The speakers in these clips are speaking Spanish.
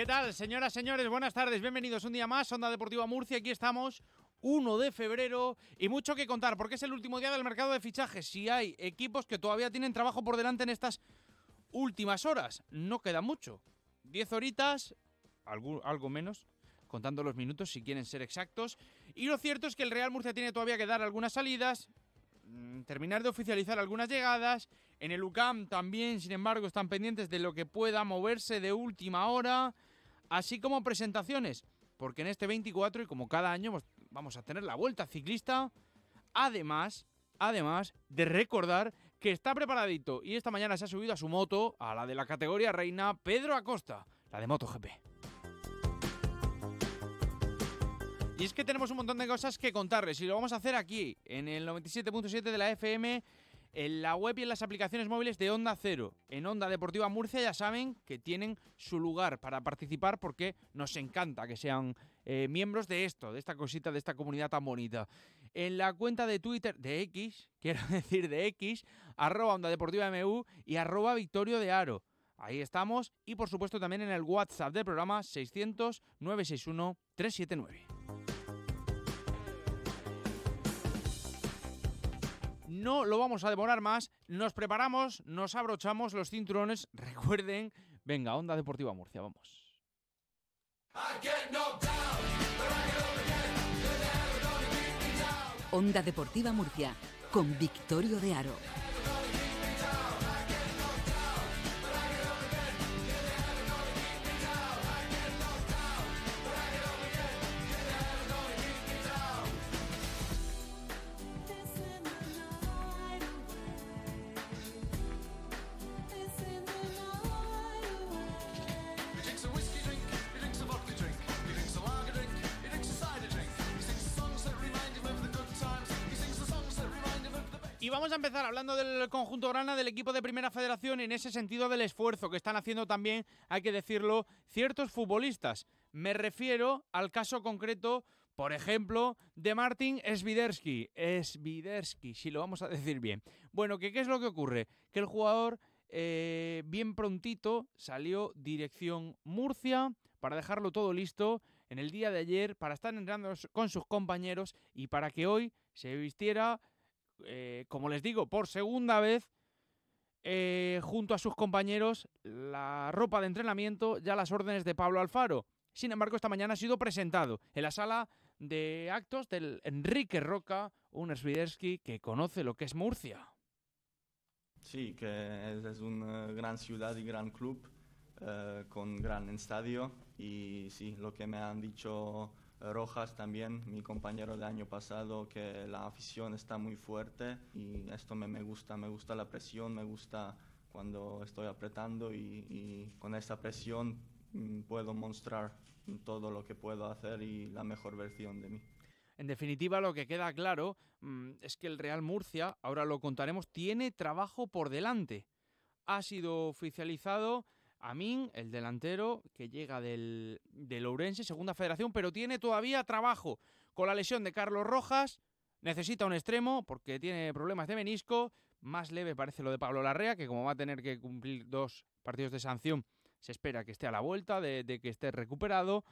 ¿Qué tal, señoras, señores? Buenas tardes, bienvenidos un día más, Onda Deportiva Murcia, aquí estamos, 1 de febrero, y mucho que contar, porque es el último día del mercado de fichajes. Si hay equipos que todavía tienen trabajo por delante en estas últimas horas, no queda mucho. 10 horitas, algo, algo menos, contando los minutos si quieren ser exactos. Y lo cierto es que el Real Murcia tiene todavía que dar algunas salidas, mm, terminar de oficializar algunas llegadas. En el UCAM también, sin embargo, están pendientes de lo que pueda moverse de última hora, así como presentaciones, porque en este 24 y como cada año pues, vamos a tener la vuelta ciclista, además, además de recordar que está preparadito y esta mañana se ha subido a su moto, a la de la categoría reina, Pedro Acosta, la de MotoGP. Y es que tenemos un montón de cosas que contarles y lo vamos a hacer aquí, en el 97.7 de la FM, en la web y en las aplicaciones móviles de Onda Cero. En Onda Deportiva Murcia ya saben que tienen su lugar para participar porque nos encanta que sean eh, miembros de esto, de esta cosita, de esta comunidad tan bonita. En la cuenta de Twitter de X, quiero decir de X, arroba Onda Deportiva MU y arroba Victorio de Aro. Ahí estamos y por supuesto también en el WhatsApp del programa 600 961 379. No lo vamos a demorar más, nos preparamos, nos abrochamos los cinturones, recuerden, venga, Onda Deportiva Murcia, vamos. Onda Deportiva Murcia, con Victorio de Aro. Vamos a empezar hablando del conjunto grana del equipo de Primera Federación en ese sentido del esfuerzo que están haciendo también, hay que decirlo, ciertos futbolistas. Me refiero al caso concreto, por ejemplo, de Martin Sviderski. Sviderski, si lo vamos a decir bien. Bueno, ¿qué es lo que ocurre? Que el jugador eh, bien prontito salió dirección Murcia para dejarlo todo listo en el día de ayer, para estar entrenando con sus compañeros y para que hoy se vistiera eh, como les digo, por segunda vez eh, junto a sus compañeros la ropa de entrenamiento, ya las órdenes de Pablo Alfaro. Sin embargo, esta mañana ha sido presentado en la sala de actos del Enrique Roca, un Swiderski que conoce lo que es Murcia. Sí, que es, es una gran ciudad y gran club eh, con gran estadio y sí, lo que me han dicho Rojas también, mi compañero de año pasado, que la afición está muy fuerte y esto me, me gusta, me gusta la presión, me gusta cuando estoy apretando y, y con esta presión mm, puedo mostrar todo lo que puedo hacer y la mejor versión de mí. En definitiva, lo que queda claro mm, es que el Real Murcia, ahora lo contaremos, tiene trabajo por delante. Ha sido oficializado Amin, el delantero que llega del, del Ourense, segunda federación, pero tiene todavía trabajo con la lesión de Carlos Rojas. Necesita un extremo porque tiene problemas de menisco. Más leve parece lo de Pablo Larrea, que como va a tener que cumplir dos partidos de sanción, se espera que esté a la vuelta, de, de que esté recuperado.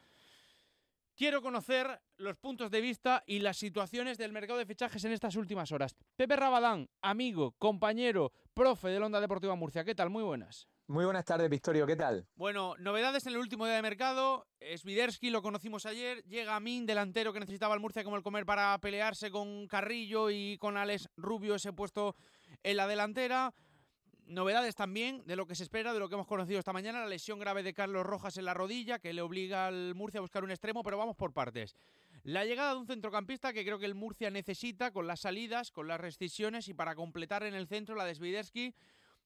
Quiero conocer los puntos de vista y las situaciones del mercado de fichajes en estas últimas horas. Pepe Rabadán, amigo, compañero, profe de la Onda Deportiva Murcia. ¿Qué tal? Muy buenas. Muy buenas tardes, Victorio, ¿qué tal? Bueno, novedades en el último día de mercado. Sviderski lo conocimos ayer. Llega Amin, delantero que necesitaba el Murcia como el comer para pelearse con Carrillo y con Alex Rubio, ese puesto en la delantera. Novedades también de lo que se espera, de lo que hemos conocido esta mañana, la lesión grave de Carlos Rojas en la rodilla, que le obliga al Murcia a buscar un extremo, pero vamos por partes. La llegada de un centrocampista que creo que el Murcia necesita con las salidas, con las rescisiones y para completar en el centro la de Sviderski,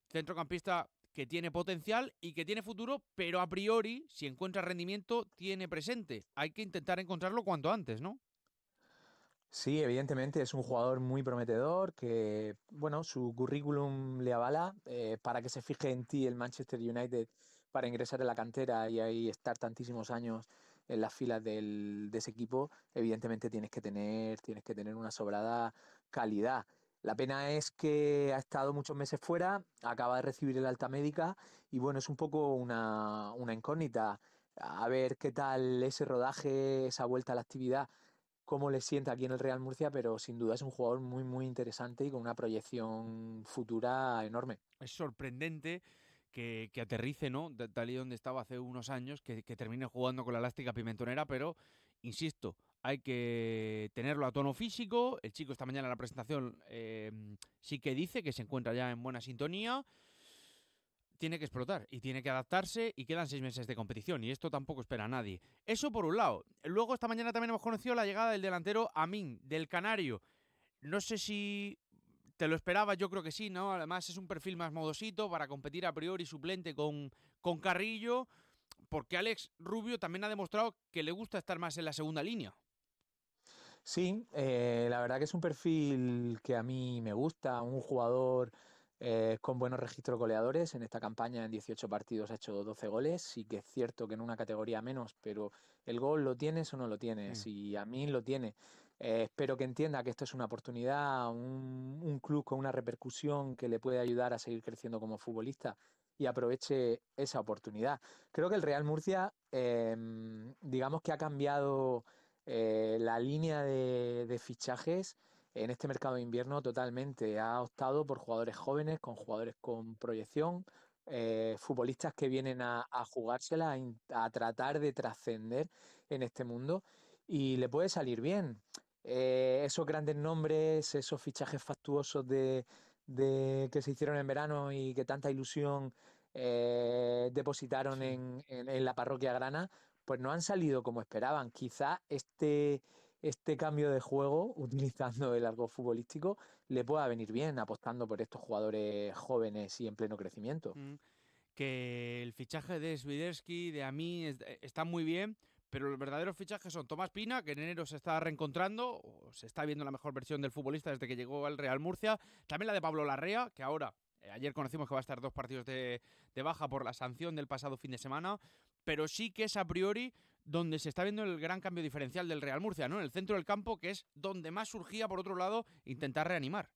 centrocampista que tiene potencial y que tiene futuro, pero a priori, si encuentra rendimiento, tiene presente. Hay que intentar encontrarlo cuanto antes, ¿no? Sí, evidentemente es un jugador muy prometedor que, bueno, su currículum le avala eh, para que se fije en ti el Manchester United para ingresar en la cantera y ahí estar tantísimos años en las filas del, de ese equipo. Evidentemente tienes que tener, tienes que tener una sobrada calidad. La pena es que ha estado muchos meses fuera, acaba de recibir el alta médica y bueno, es un poco una, una incógnita. a ver qué tal ese rodaje, esa vuelta a la actividad, cómo le sienta aquí en el Real Murcia, pero sin duda es un jugador muy, muy interesante y con una proyección futura enorme. Es sorprendente que, que aterrice, ¿no? De- Tal y donde estaba hace unos años, que, que termine jugando con la elástica pimentonera, pero insisto, hay que tenerlo a tono físico. El chico esta mañana en la presentación eh, sí que dice que se encuentra ya en buena sintonía. Tiene que explotar y tiene que adaptarse y quedan seis meses de competición y esto tampoco espera a nadie. Eso por un lado. Luego esta mañana también hemos conocido la llegada del delantero Amin, del Canario. No sé si te lo esperaba, yo creo que sí, ¿no? Además es un perfil más modosito para competir a priori suplente con, con Carrillo, porque Alex Rubio también ha demostrado que le gusta estar más en la segunda línea. Sí, eh, la verdad que es un perfil que a mí me gusta, un jugador eh, con buenos registros goleadores. En esta campaña en 18 partidos ha hecho 12 goles. Sí que es cierto que en una categoría menos, pero el gol lo tienes o no lo tienes. Mm. Y a mí lo tiene. Eh, espero que entienda que esto es una oportunidad, un, un club con una repercusión que le puede ayudar a seguir creciendo como futbolista y aproveche esa oportunidad. Creo que el Real Murcia, em, digamos que ha cambiado eh, la línea de, de fichajes en este mercado de invierno totalmente. Ha optado por jugadores jóvenes, con jugadores con proyección, eh, futbolistas que vienen a, a jugársela, a, tratar de trascender en este mundo y le puede salir bien. Eh, esos grandes nombres, esos fichajes factuosos de, de- que se hicieron en verano y que tanta ilusión eh, depositaron en, en- en la parroquia grana, pues no han salido como esperaban. Quizá este, este cambio de juego, utilizando el algo futbolístico, le pueda venir bien, apostando por estos jugadores jóvenes y en pleno crecimiento. Mm, Que el fichaje de Swiderski, de Ami, eh, está muy bien, pero los verdaderos fichajes son Tomás Pina, que en enero se está reencontrando, o se está viendo la mejor versión del futbolista desde que llegó al Real Murcia. También la de Pablo Larrea, que ahora, eh, ayer conocimos que va a estar dos partidos de baja por la sanción del pasado fin de semana, pero sí que es a priori donde se está viendo el gran cambio diferencial del Real Murcia, ¿no? En el centro del campo, que es donde más surgía, por otro lado, intentar reanimar.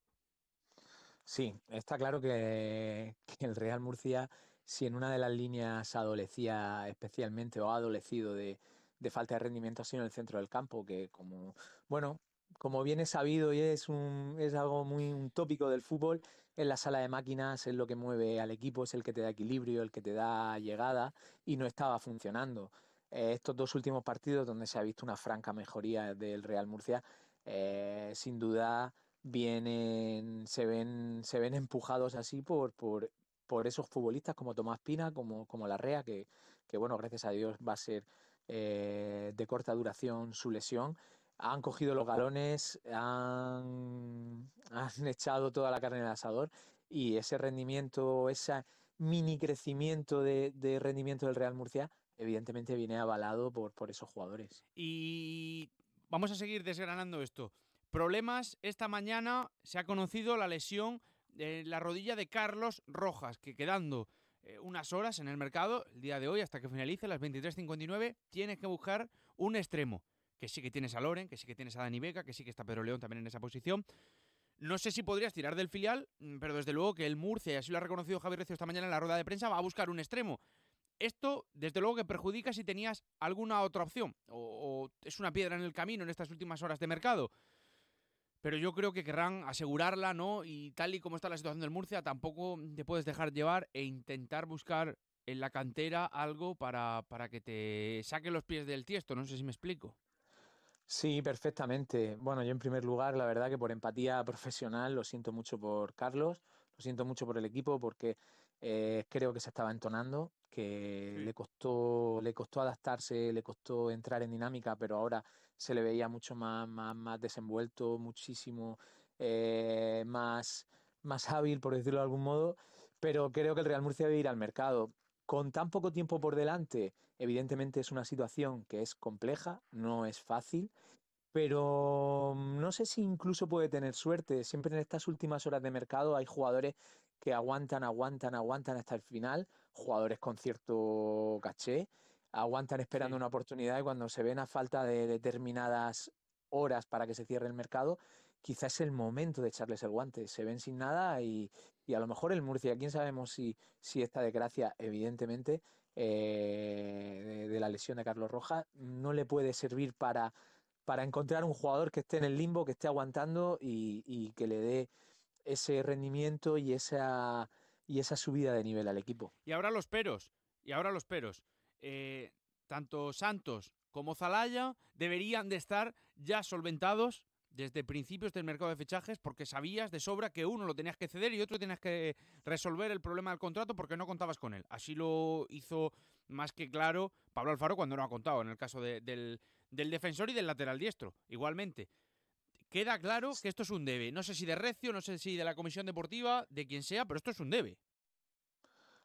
Sí, está claro que, el Real Murcia, si en una de las líneas adolecía especialmente o ha adolecido de, de falta de rendimiento, ha sido en el centro del campo, que como, bueno, como bien es sabido y es un, es algo muy un tópico del fútbol, en la sala de máquinas es lo que mueve al equipo, es el que te da equilibrio, el que te da llegada, y no estaba funcionando. Eh, estos dos últimos partidos donde se ha visto una franca mejoría del Real Murcia, eh, sin duda vienen, se ven, se ven empujados así por, por, por esos futbolistas como Tomás Pina, como, como Larrea, que, que bueno, gracias a Dios va a ser eh, de corta duración su lesión. Han cogido los galones, han, han echado toda la carne en el asador y ese rendimiento, ese mini crecimiento de, de rendimiento del Real Murcia, evidentemente viene avalado por, por esos jugadores. Y vamos a seguir desgranando esto. Problemas, esta mañana se ha conocido la lesión de la rodilla de Carlos Rojas, que quedando eh, unas horas en el mercado, el día de hoy, hasta que finalice las 23.59, tiene que buscar un extremo. Que sí que tienes a Loren, que sí que tienes a Dani Vega, que sí que está Pedro León también en esa posición. No sé si podrías tirar del filial, mm, pero desde luego que el Murcia, y así lo ha reconocido Javier Recio esta mañana en la rueda de prensa, va a buscar un extremo. Esto, desde luego, que perjudica si tenías alguna otra opción, o, es una piedra en el camino en estas últimas horas de mercado. Pero yo creo que querrán asegurarla, ¿no? Y tal y como está la situación del Murcia, tampoco te puedes dejar llevar e intentar buscar en la cantera algo para, para que te saque los pies del tiesto. No sé si me explico. Sí, perfectamente. Bueno, yo en primer lugar, la verdad que por empatía profesional lo siento mucho por Carlos, lo siento mucho por el equipo porque eh, creo que se estaba entonando, que Sí. le costó, le costó adaptarse, le costó entrar en dinámica, pero ahora se le veía mucho más, más, más desenvuelto, muchísimo eh, más, más hábil, por decirlo de algún modo. Pero creo que el Real Murcia debe ir al mercado. Con tan poco tiempo por delante, evidentemente es una situación que es compleja, no es fácil, pero mm, no sé si incluso puede tener suerte. Siempre en estas últimas horas de mercado hay jugadores que aguantan, aguantan, aguantan hasta el final, jugadores con cierto caché, aguantan esperando Sí. una oportunidad y cuando se ven a falta de determinadas horas para que se cierre el mercado, quizás es el momento de echarles el guante. Se ven sin nada y, y a lo mejor el Murcia, quién sabemos si, si esta desgracia, evidentemente, eh, de, de la lesión de Carlos Rojas, no le puede servir para, para encontrar un jugador que esté en el limbo, que esté aguantando y, y que le dé ese rendimiento y esa, y esa subida de nivel al equipo. Y ahora los peros, y ahora los peros. Eh, tanto Santos como Zalaya deberían de estar ya solventados desde principios del mercado de fichajes porque sabías de sobra que uno lo tenías que ceder y otro tenías que resolver el problema del contrato porque no contabas con él. Así lo hizo más que claro Pablo Alfaro cuando no ha contado en el caso de- del, del defensor y del lateral diestro. Igualmente, queda claro que esto es un debe. No sé si de Recio, no sé si de la comisión deportiva, de quien sea, pero esto es un debe.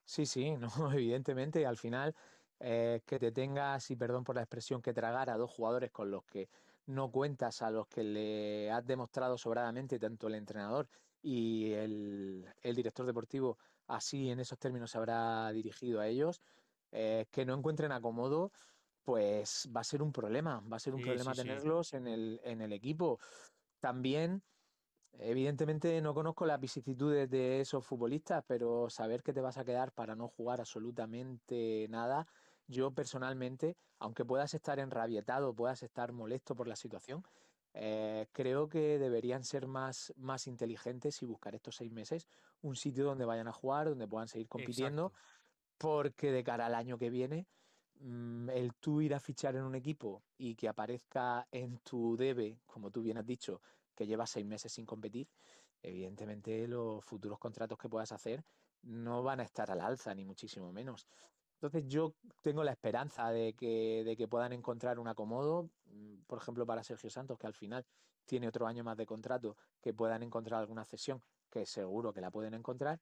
Sí, sí, no, evidentemente, al final eh, que te tengas, y perdón por la expresión, que tragar a dos jugadores con los que no cuentas, a los que le has demostrado sobradamente tanto el entrenador y el, el director deportivo, así en esos términos se habrá dirigido a ellos, eh, que no encuentren acomodo, pues va a ser un problema, va a ser un Sí, problema sí, sí. tenerlos en el, en el equipo. También Evidentemente no conozco las vicisitudes de esos futbolistas, pero saber que te vas a quedar para no jugar absolutamente nada, yo personalmente, aunque puedas estar enrabietado, puedas estar molesto por la situación, eh, creo que deberían ser más, más inteligentes y buscar estos seis meses un sitio donde vayan a jugar, donde puedan seguir compitiendo, Exacto. porque de cara al año que viene, el tú ir a fichar en un equipo y que aparezca en tu debe, como tú bien has dicho, que llevas seis meses sin competir, evidentemente los futuros contratos que puedas hacer no van a estar al alza, ni muchísimo menos. Entonces yo tengo la esperanza de que, de que puedan encontrar un acomodo, mm, por ejemplo, para Sergio Santos, que al final tiene otro año más de contrato, que puedan encontrar alguna cesión, que seguro que la pueden encontrar.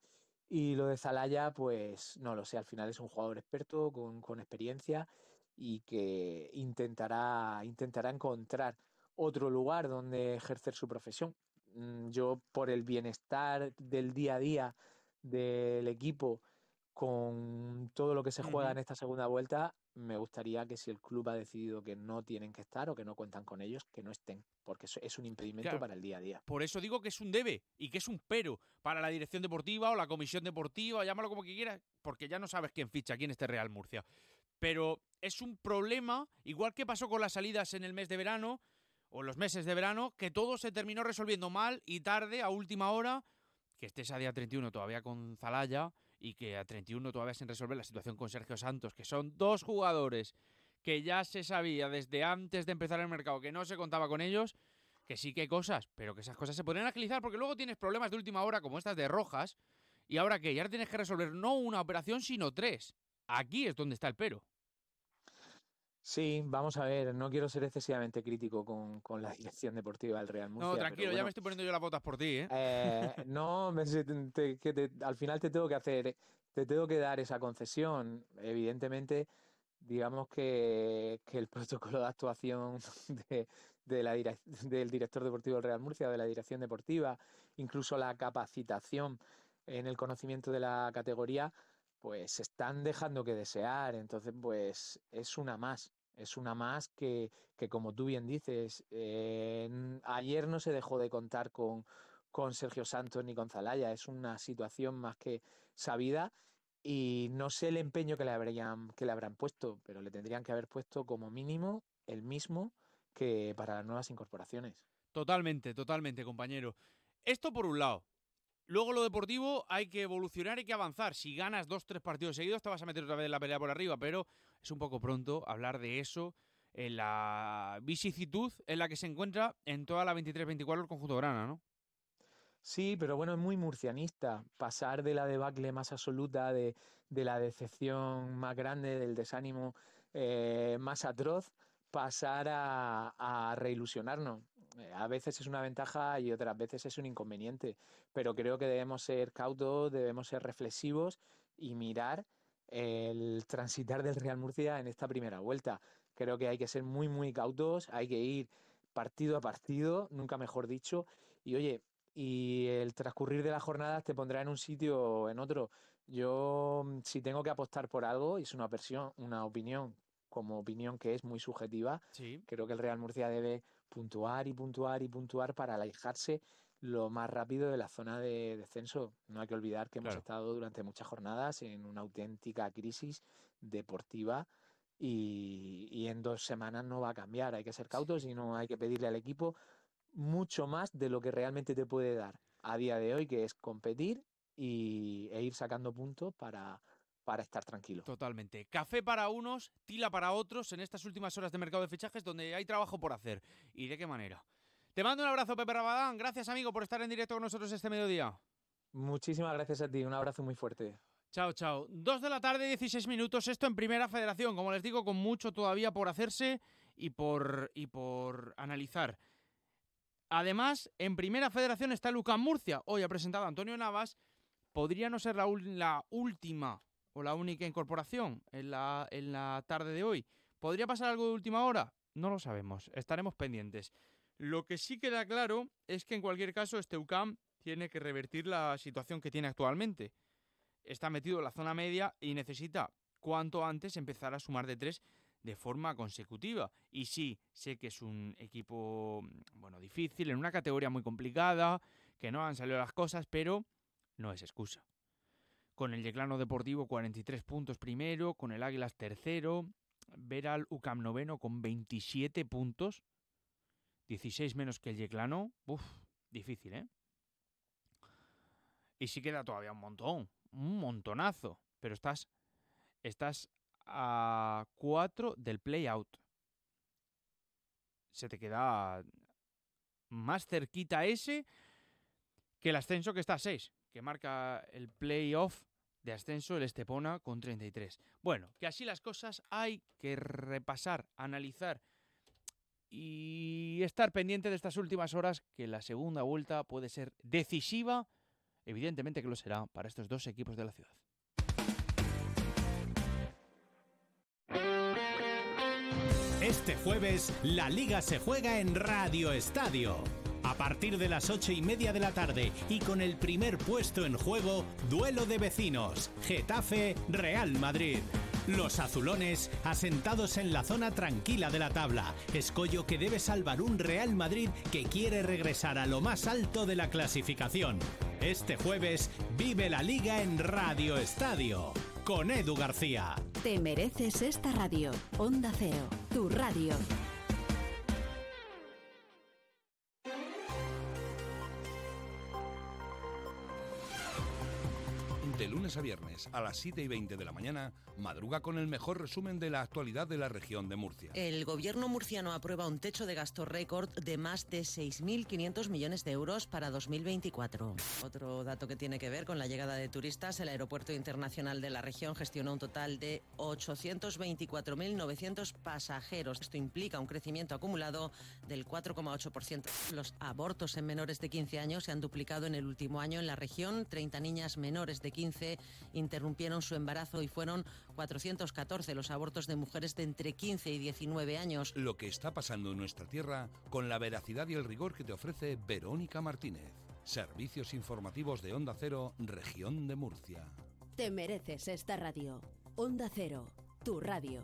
Y lo de Zalaya, pues no lo sé, al final es un jugador experto, con, con experiencia y que intentará, intentará encontrar otro lugar donde ejercer su profesión. Mm, Yo, por el bienestar del día a día del equipo, con todo lo que se juega en esta segunda vuelta, me gustaría que si el club ha decidido que no tienen que estar o que no cuentan con ellos, que no estén, porque eso es un impedimento Claro. para el día a día. Por eso digo que es un debe y que es un pero para la dirección deportiva o la comisión deportiva, llámalo como que quieras, porque ya no sabes quién ficha aquí en este Real Murcia. Pero es un problema, igual que pasó con las salidas en el mes de verano o en los meses de verano, que todo se terminó resolviendo mal y tarde, a última hora, que estés a día 31 todavía con Zalaya y que a 31 todavía sin resolver la situación con Sergio Santos, que son dos jugadores que ya se sabía desde antes de empezar el mercado que no se contaba con ellos, que sí que hay cosas, pero que esas cosas se podrían agilizar porque luego tienes problemas de última hora como estas de Rojas y ahora que ya tienes que resolver no una operación sino tres. Aquí es donde está el pero. Sí, vamos a ver, no quiero ser excesivamente crítico con, con la dirección deportiva del Real Murcia. No, tranquilo, ya me estoy poniendo yo las botas por ti, ¿eh? Eh, no, me- se- te- te- que te- al final te tengo que hacer, te tengo que dar esa concesión. Evidentemente, digamos que, que el protocolo de actuación de, de la del director deportivo del Real Murcia, de la dirección deportiva, incluso la capacitación en el conocimiento de la categoría, pues están dejando que desear. Entonces, pues es una más. Es una más que, que como tú bien dices, eh, ayer no se dejó de contar con, con Sergio Santos ni con Zalaya. Es una situación más que sabida y no sé el empeño que le habrían, que le habrán puesto, pero le tendrían que haber puesto como mínimo el mismo que para las nuevas incorporaciones. Totalmente, totalmente, compañero. Esto por un lado. Luego lo deportivo hay que evolucionar, hay que avanzar. Si ganas dos, tres partidos seguidos, te vas a meter otra vez en la pelea por arriba, pero es un poco pronto hablar de eso en la vicisitud en la que se encuentra en toda la 23-24 el conjunto grana, ¿no? Sí, pero bueno, es muy murcianista. Pasar de la debacle más absoluta, de, la decepción más grande, del desánimo eh, más atroz, pasar a reilusionarnos. Eh, A veces es una ventaja y otras veces es un inconveniente, pero creo que debemos ser cautos, debemos ser reflexivos y mirar el transitar del Real Murcia en esta primera vuelta. Creo que hay que ser muy, muy cautos, hay que ir partido a partido, nunca mejor dicho, y oye, y el transcurrir de las jornadas te pondrá en un sitio o en otro. Yo, mm, si tengo que apostar por algo, y es una versión, una opinión, como opinión que es muy subjetiva, Sí. creo que el Real Murcia debe puntuar y puntuar y puntuar para alejarse lo más rápido de la zona de descenso. No hay que olvidar que hemos estado durante muchas jornadas en una auténtica crisis deportiva y, y en dos semanas no va a cambiar. Hay que ser cautos y no hay que pedirle al equipo mucho más de lo que realmente te puede dar a día de hoy, que es competir y, e ir sacando puntos para, para estar tranquilo. Totalmente. Café para unos, tila para otros en estas últimas horas de mercado de fichajes donde hay trabajo por hacer. ¿Y de qué manera? Te mando un abrazo, Pepe Rabadán. Gracias, amigo, por estar en directo con nosotros este mediodía. Muchísimas gracias a ti, un abrazo muy fuerte. Chao, chao. Dos de la tarde, 16 minutos. Esto en Primera Federación. Como les digo, con mucho todavía por hacerse y por, y por analizar. Además, en Primera Federación está Lucas Murcia. Hoy ha presentado a Antonio Navas. Podría no ser la, última o la única incorporación en la, en la tarde de hoy. ¿Podría pasar algo de última hora? No lo sabemos. Estaremos pendientes. Lo que sí queda claro es que en cualquier caso este UCAM tiene que revertir la situación que tiene actualmente. Está metido en la zona media y necesita cuanto antes empezar a sumar de tres de forma consecutiva. Y sí, sé que es un equipo bueno, difícil, en una categoría muy complicada, que no han salido las cosas, pero no es excusa. Con el Yeclano Deportivo 43 puntos primero, con el Águilas tercero, ver al UCAM noveno con 27 puntos, 16 menos que el Yeclano, uff, difícil, ¿eh? Y sí queda todavía un montón, un montonazo, pero estás, estás a 4 del play-out. Se te queda más cerquita ese que el ascenso que está a 6, que marca el playoff de ascenso el Estepona con 33. Bueno, que así las cosas hay que repasar, analizar y estar pendiente de estas últimas horas que la segunda vuelta puede ser decisiva, evidentemente que lo será para estos dos equipos de la ciudad. Este jueves, la liga se juega en Radio Estadio. A partir de las ocho y media de la tarde y con el primer puesto en juego, duelo de vecinos, Getafe, Real Madrid. Los azulones asentados en la zona tranquila de la tabla, escollo que debe salvar un Real Madrid que quiere regresar a lo más alto de la clasificación. Este jueves vive la liga en Radio Estadio con Edu García. Te mereces esta radio. Onda Cero, tu radio. A viernes a las 7 y 20 de la mañana, madruga con el mejor resumen de la actualidad de la región de Murcia. El gobierno murciano aprueba un techo de gasto récord de más de 6.500 millones de euros para 2024. Otro dato que tiene que ver con la llegada de turistas, el aeropuerto internacional de la región gestionó un total de 824.900 pasajeros. Esto implica un crecimiento acumulado del 4,8%. Los abortos en menores de 15 años se han duplicado en el último año en la región. 30 niñas menores de 15 interrumpieron su embarazo y fueron 414 los abortos de mujeres de entre 15 y 19 años. Lo que está pasando en nuestra tierra con la veracidad y el rigor que te ofrece Verónica Martínez. Servicios informativos de Onda Cero, región de Murcia. Te mereces esta radio. Onda Cero, tu radio.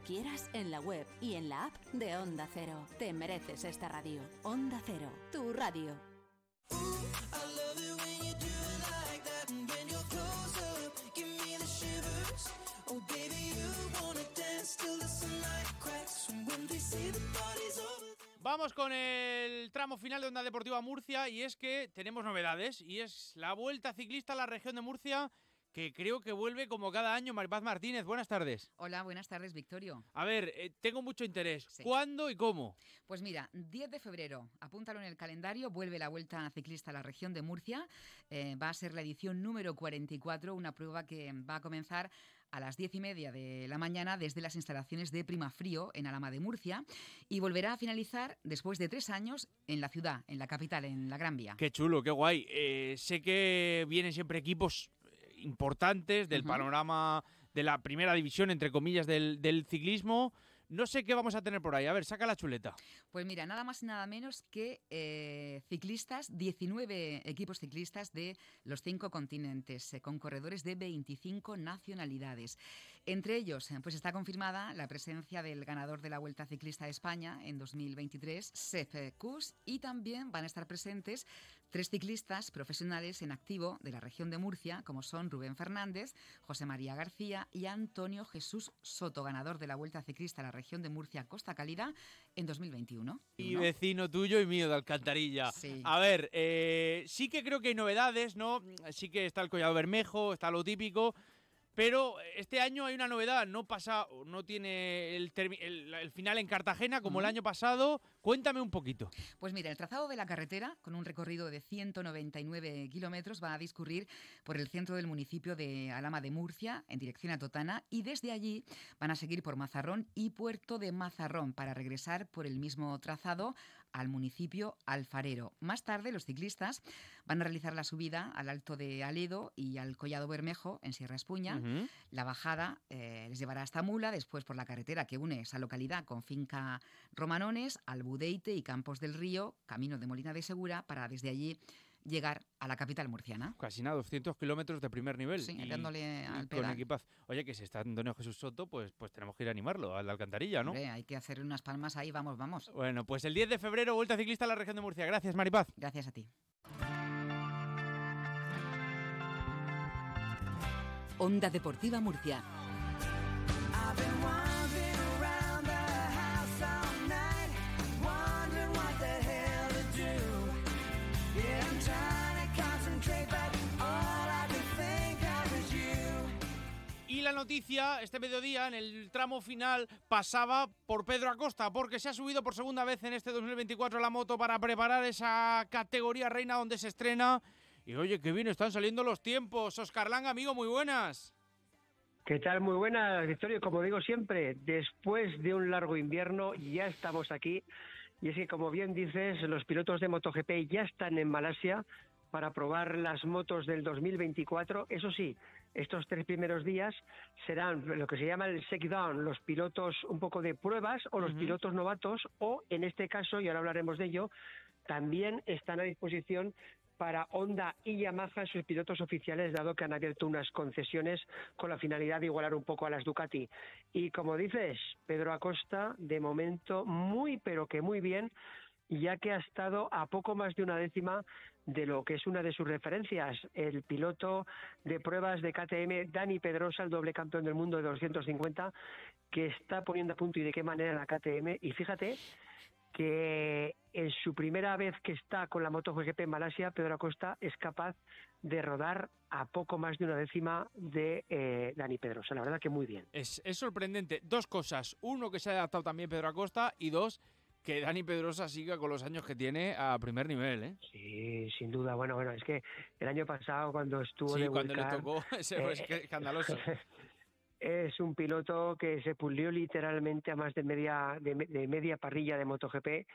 quieras, en la web y en la app de Onda Cero. Te mereces esta radio. Onda Cero, tu radio. Vamos con el tramo final de Onda Deportiva Murcia y es que tenemos novedades y es la vuelta ciclista a la región de Murcia que creo que vuelve como cada año. Maripaz Martínez, buenas tardes. Hola, buenas tardes, Victorio. A ver, eh, tengo mucho interés. Sí. ¿Cuándo y cómo? Pues mira, 10 de febrero, apúntalo en el calendario, vuelve la Vuelta Ciclista a la región de Murcia. Eh, va a ser la edición número 44, una prueba que va a comenzar a las 10 y media de la mañana desde las instalaciones de Primafrío en Alama de Murcia y volverá a finalizar después de tres años en la ciudad, en la capital, en la Gran Vía. Qué chulo, qué guay. Eh, sé que vienen siempre equipos importantes del panorama de la primera división, entre comillas, del, del ciclismo. No sé qué vamos a tener por ahí. A ver, saca la chuleta. Pues mira, nada más y nada menos que eh, ciclistas, 19 equipos ciclistas de los cinco continentes, eh, con corredores de 25 nacionalidades. Entre ellos, eh, pues está confirmada la presencia del ganador de la Vuelta Ciclista a España en 2023, Sepp Kuss, y también van a estar presentes tres ciclistas profesionales en activo de la región de Murcia, como son Rubén Fernández, José María García y Antonio Jesús Soto, ganador de la Vuelta Ciclista a la región de Murcia Costa Cálida en 2021. Y ¿no? vecino tuyo y mío de Alcantarilla. Sí. A ver, eh, sí que creo que hay novedades, ¿no? Sí que está el collado bermejo, está lo típico. Pero este año hay una novedad, no pasa, no tiene el, termi- el- el final en Cartagena como el año pasado. Cuéntame un poquito. Pues mira, el trazado de la carretera, con un recorrido de 199 kilómetros, va a discurrir por el centro del municipio de Alama de Murcia, en dirección a Totana, y desde allí van a seguir por Mazarrón y Puerto de Mazarrón para regresar por el mismo trazado al municipio alfarero. Más tarde, los ciclistas van a realizar la subida al Alto de Aledo y al Collado Bermejo, en Sierra Espuña. La bajada eh, les llevará hasta Mula, después por la carretera que une esa localidad con Finca Romanones, Albudeite y Campos del Río, camino de Molina de Segura, para desde allí llegar a la capital murciana. Casi nada, 200 kilómetros de primer nivel. Sí, y- dándole y al con pedal. equipaz. Oye, que si está Antonio Jesús Soto, pues, pues tenemos que ir a animarlo, al de Alcantarilla, ¿no? Hombre, hay que hacer unas palmas ahí, vamos, vamos. Bueno, pues el 10 de febrero, Vuelta Ciclista a la región de Murcia. Gracias, Maripaz. Gracias a ti. Onda Deportiva Murcia. Noticia, este mediodía, en el tramo final, pasaba por Pedro Acosta, porque se ha subido por segunda vez en este 2024 la moto para preparar esa categoría reina donde se estrena. Y oye, qué bien están saliendo los tiempos. Oscar Langa, amigo, muy buenas. ¿Qué tal? Muy buenas, Victorio. Como digo siempre, después de un largo invierno ya estamos aquí. Y es que, como bien dices, los pilotos de MotoGP ya están en Malasia para probar las motos del 2024. Eso sí, estos tres primeros días serán lo que se llama el shakedown, los pilotos un poco de pruebas o los pilotos novatos o, en este caso, y ahora hablaremos de ello, también están a disposición para Honda y Yamaha sus pilotos oficiales, dado que han abierto unas concesiones con la finalidad de igualar un poco a las Ducati. Y como dices, Pedro Acosta, de momento muy, pero que muy bien, ya que ha estado a poco más de una décima de lo que es una de sus referencias, el piloto de pruebas de KTM, Dani Pedrosa, el doble campeón del mundo de 250, que está poniendo a punto y de qué manera la KTM. Y fíjate que en su primera vez que está con la MotoGP en Malasia, Pedro Acosta es capaz de rodar a poco más de una décima de eh, Dani Pedrosa. La verdad que muy bien. Es, es sorprendente. Dos cosas. Uno, que se ha adaptado también Pedro Acosta. Y dos, que Dani Pedrosa siga con los años que tiene a primer nivel, ¿eh? Sí, sin duda. Bueno, bueno, es que el año pasado cuando estuvo Sí, de cuando le tocó, ese fue eh, esca- escandaloso. Es un piloto que se pulió literalmente a más de media, de, me- de media parrilla de MotoGP.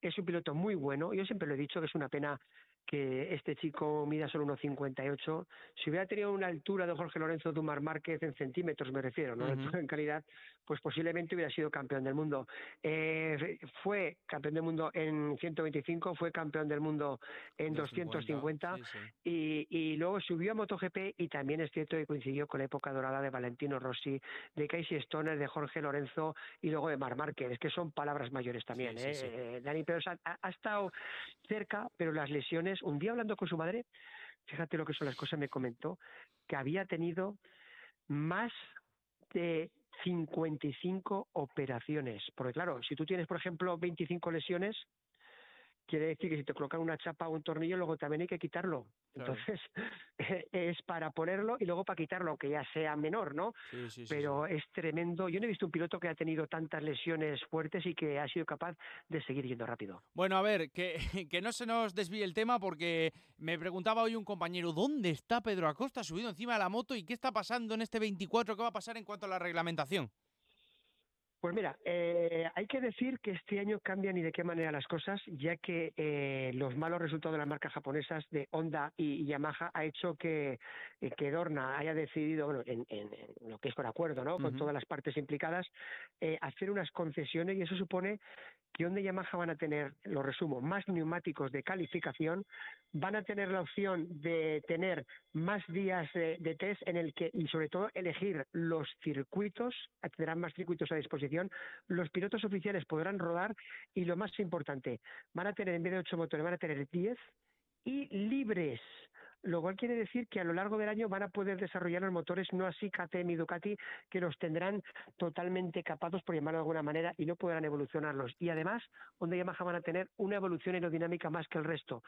Es un piloto muy bueno. Yo siempre lo he dicho que es una pena que este chico mida solo 1,58. Si hubiera tenido una altura de Jorge Lorenzo Dumar Márquez en centímetros, me refiero, no en calidad, pues posiblemente hubiera sido campeón del mundo. Eh, fue campeón del mundo en 125, fue campeón del mundo en 250 sí, sí. y, y luego subió a MotoGP y también es cierto que coincidió con la época dorada de Valentino Rossi, de Casey Stoner, de Jorge Lorenzo y luego de Mar Márquez, que son palabras mayores también. Sí, ¿eh? Eh, Dani ha, ha estado cerca, pero las lesiones, un día hablando con su madre, fíjate lo que son las cosas, me comentó que había tenido más de 55 operaciones. Porque claro, si tú tienes, por ejemplo, 25 lesiones, quiere decir que si te colocan una chapa o un tornillo, luego también hay que quitarlo. Claro. Entonces, es para ponerlo y luego para quitarlo, aunque ya sea menor, ¿no? Sí, sí, sí, Pero es tremendo. Yo no he visto un piloto que ha tenido tantas lesiones fuertes y que ha sido capaz de seguir yendo rápido. Bueno, a ver, que, que no se nos desvíe el tema porque me preguntaba hoy un compañero, ¿dónde está Pedro Acosta subido encima de la moto y qué está pasando en este 24? ¿Qué va a pasar en cuanto a la reglamentación? Pues mira, eh, hay que decir que este año cambian y de qué manera las cosas, ya que eh, los malos resultados de las marcas japonesas de Honda y, Yamaha ha hecho que, eh, que Dorna haya decidido, bueno, en, en- en lo que es con acuerdo, ¿no? Con todas las partes implicadas, eh, hacer unas concesiones y eso supone que Honda y Yamaha van a tener, lo resumo, más neumáticos de calificación, van a tener la opción de tener más días de, de test en el que, y sobre todo, elegir los circuitos, tendrán más circuitos a disposición, los pilotos oficiales podrán rodar y lo más importante, van a tener en vez de ocho motores, van a tener 10 y libres. Lo cual quiere decir que a lo largo del año van a poder desarrollar los motores, no así KTM y Ducati, que los tendrán totalmente capados, por llamarlo de alguna manera, y no podrán evolucionarlos. Y además, Honda y Yamaha van a tener una evolución aerodinámica más que el resto.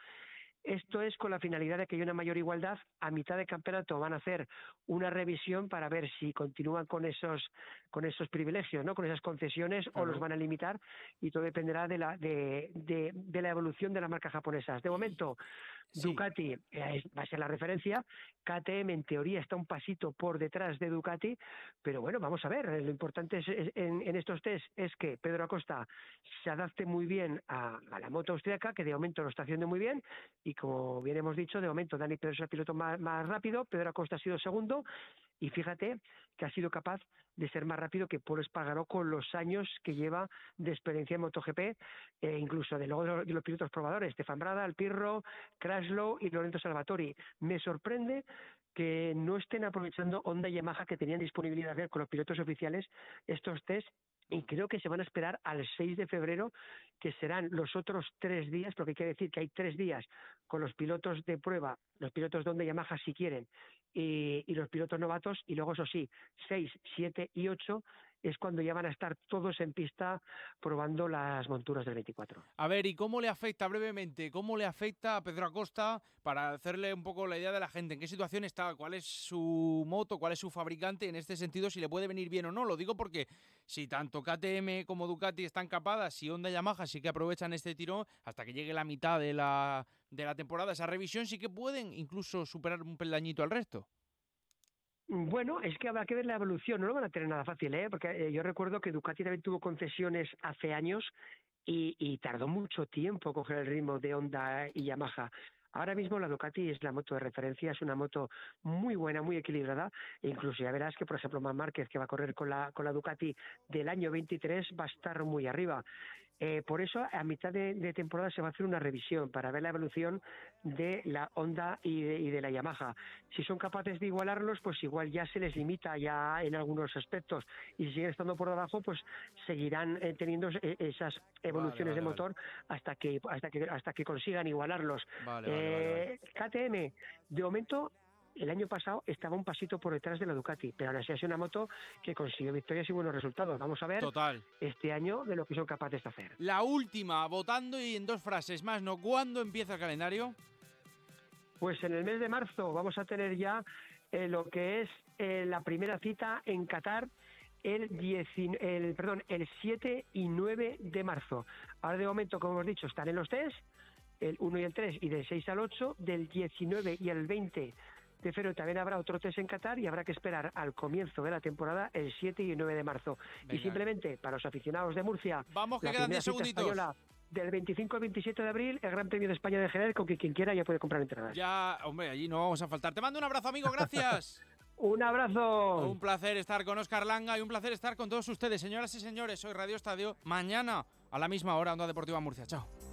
Esto es con la finalidad de que haya una mayor igualdad. A mitad de campeonato van a hacer una revisión para ver si continúan con esos con esos privilegios, ¿no? Con esas concesiones o los van a limitar y todo dependerá de la de, de- de la evolución de las marcas japonesas. De momento, Ducati eh, va a ser la referencia. KTM en teoría está un pasito por detrás de Ducati, pero bueno, vamos a ver. Lo importante es, en, estos test es que Pedro Acosta se adapte muy bien a, la moto austríaca, que de momento lo está haciendo muy bien, y como bien hemos dicho, de momento Dani Pedro es el piloto más rápido, Pedro Acosta ha sido segundo, y fíjate que ha sido capaz de ser más rápido que Paul Espargaró con los años que lleva de experiencia en MotoGP, eh, incluso de luego los, pilotos probadores, Stefan Brada, Alpirro, Kraslow y Lorenzo Salvatori. Me sorprende que no estén aprovechando Honda y Yamaha que tenían disponibilidad de hacer con los pilotos oficiales estos test y creo que se van a esperar al 6 de febrero, que serán los otros tres días, porque hay que decir que hay tres días con los pilotos de prueba, los pilotos de Honda y Yamaha si quieren, y, y los pilotos novatos, y luego eso sí, 6, 7 y 8 es cuando ya van a estar todos en pista probando las monturas del 24. A ver, ¿y cómo le afecta brevemente? ¿Cómo le afecta a Pedro Acosta para hacerle un poco la idea de la gente? ¿En qué situación está? ¿Cuál es su moto? ¿Cuál es su fabricante? En este sentido, si le puede venir bien o no. Lo digo porque si tanto KTM como Ducati están capadas y Honda y Yamaha sí que aprovechan este tirón hasta que llegue la mitad de la, de la temporada, esa revisión sí que pueden incluso superar un peldañito al resto. Bueno, es que habrá que ver la evolución, no lo van a tener nada fácil, ¿eh? porque eh, yo recuerdo que Ducati también tuvo concesiones hace años y, y tardó mucho tiempo coger el ritmo de Honda y Yamaha. Ahora mismo la Ducati es la moto de referencia, es una moto muy buena, muy equilibrada, e incluso ya verás que, por ejemplo, Marc Márquez, que va a correr con la, con la Ducati del año 23, va a estar muy arriba. Eh, por eso, a mitad de, de temporada se va a hacer una revisión para ver la evolución de la Honda y de, y de la Yamaha. Si son capaces de igualarlos, pues igual ya se les limita ya en algunos aspectos. Y si siguen estando por debajo, pues seguirán eh, teniendo eh, esas evoluciones vale, de motor hasta que hasta que hasta que consigan igualarlos. Eh, KTM, de momento. El año pasado estaba un pasito por detrás de la Ducati, pero ahora sí ha sido una moto que consiguió victorias y buenos resultados. Vamos a ver Total. este año de lo que son capaces de hacer. La última, votando y en dos frases más, ¿no? ¿Cuándo empieza el calendario? Pues en el mes de marzo vamos a tener ya eh, lo que es eh, la primera cita en Qatar el, 10 el, perdón, el 7 y 9 de marzo. Ahora de momento, como hemos dicho, están en los test, el 1 y el 3 y del 6 al 8, del 19 y el 20 de febrero también habrá otro test en Qatar y habrá que esperar al comienzo de la temporada el 7 y el 9 de marzo. Y simplemente para los aficionados de Murcia, Vamos, que la quedan primera 10 cita segunditos. española del 25 al 27 de abril, el Gran Premio de España de Jerez, con que quien quiera ya puede comprar entradas. Ya, hombre, allí no vamos a faltar. Te mando un abrazo, amigo, gracias. Un abrazo. Un placer estar con Oscar Langa y un placer estar con todos ustedes, señoras y señores. Soy Radio Estadio. Mañana a la misma hora, Onda Deportiva Murcia. Chao.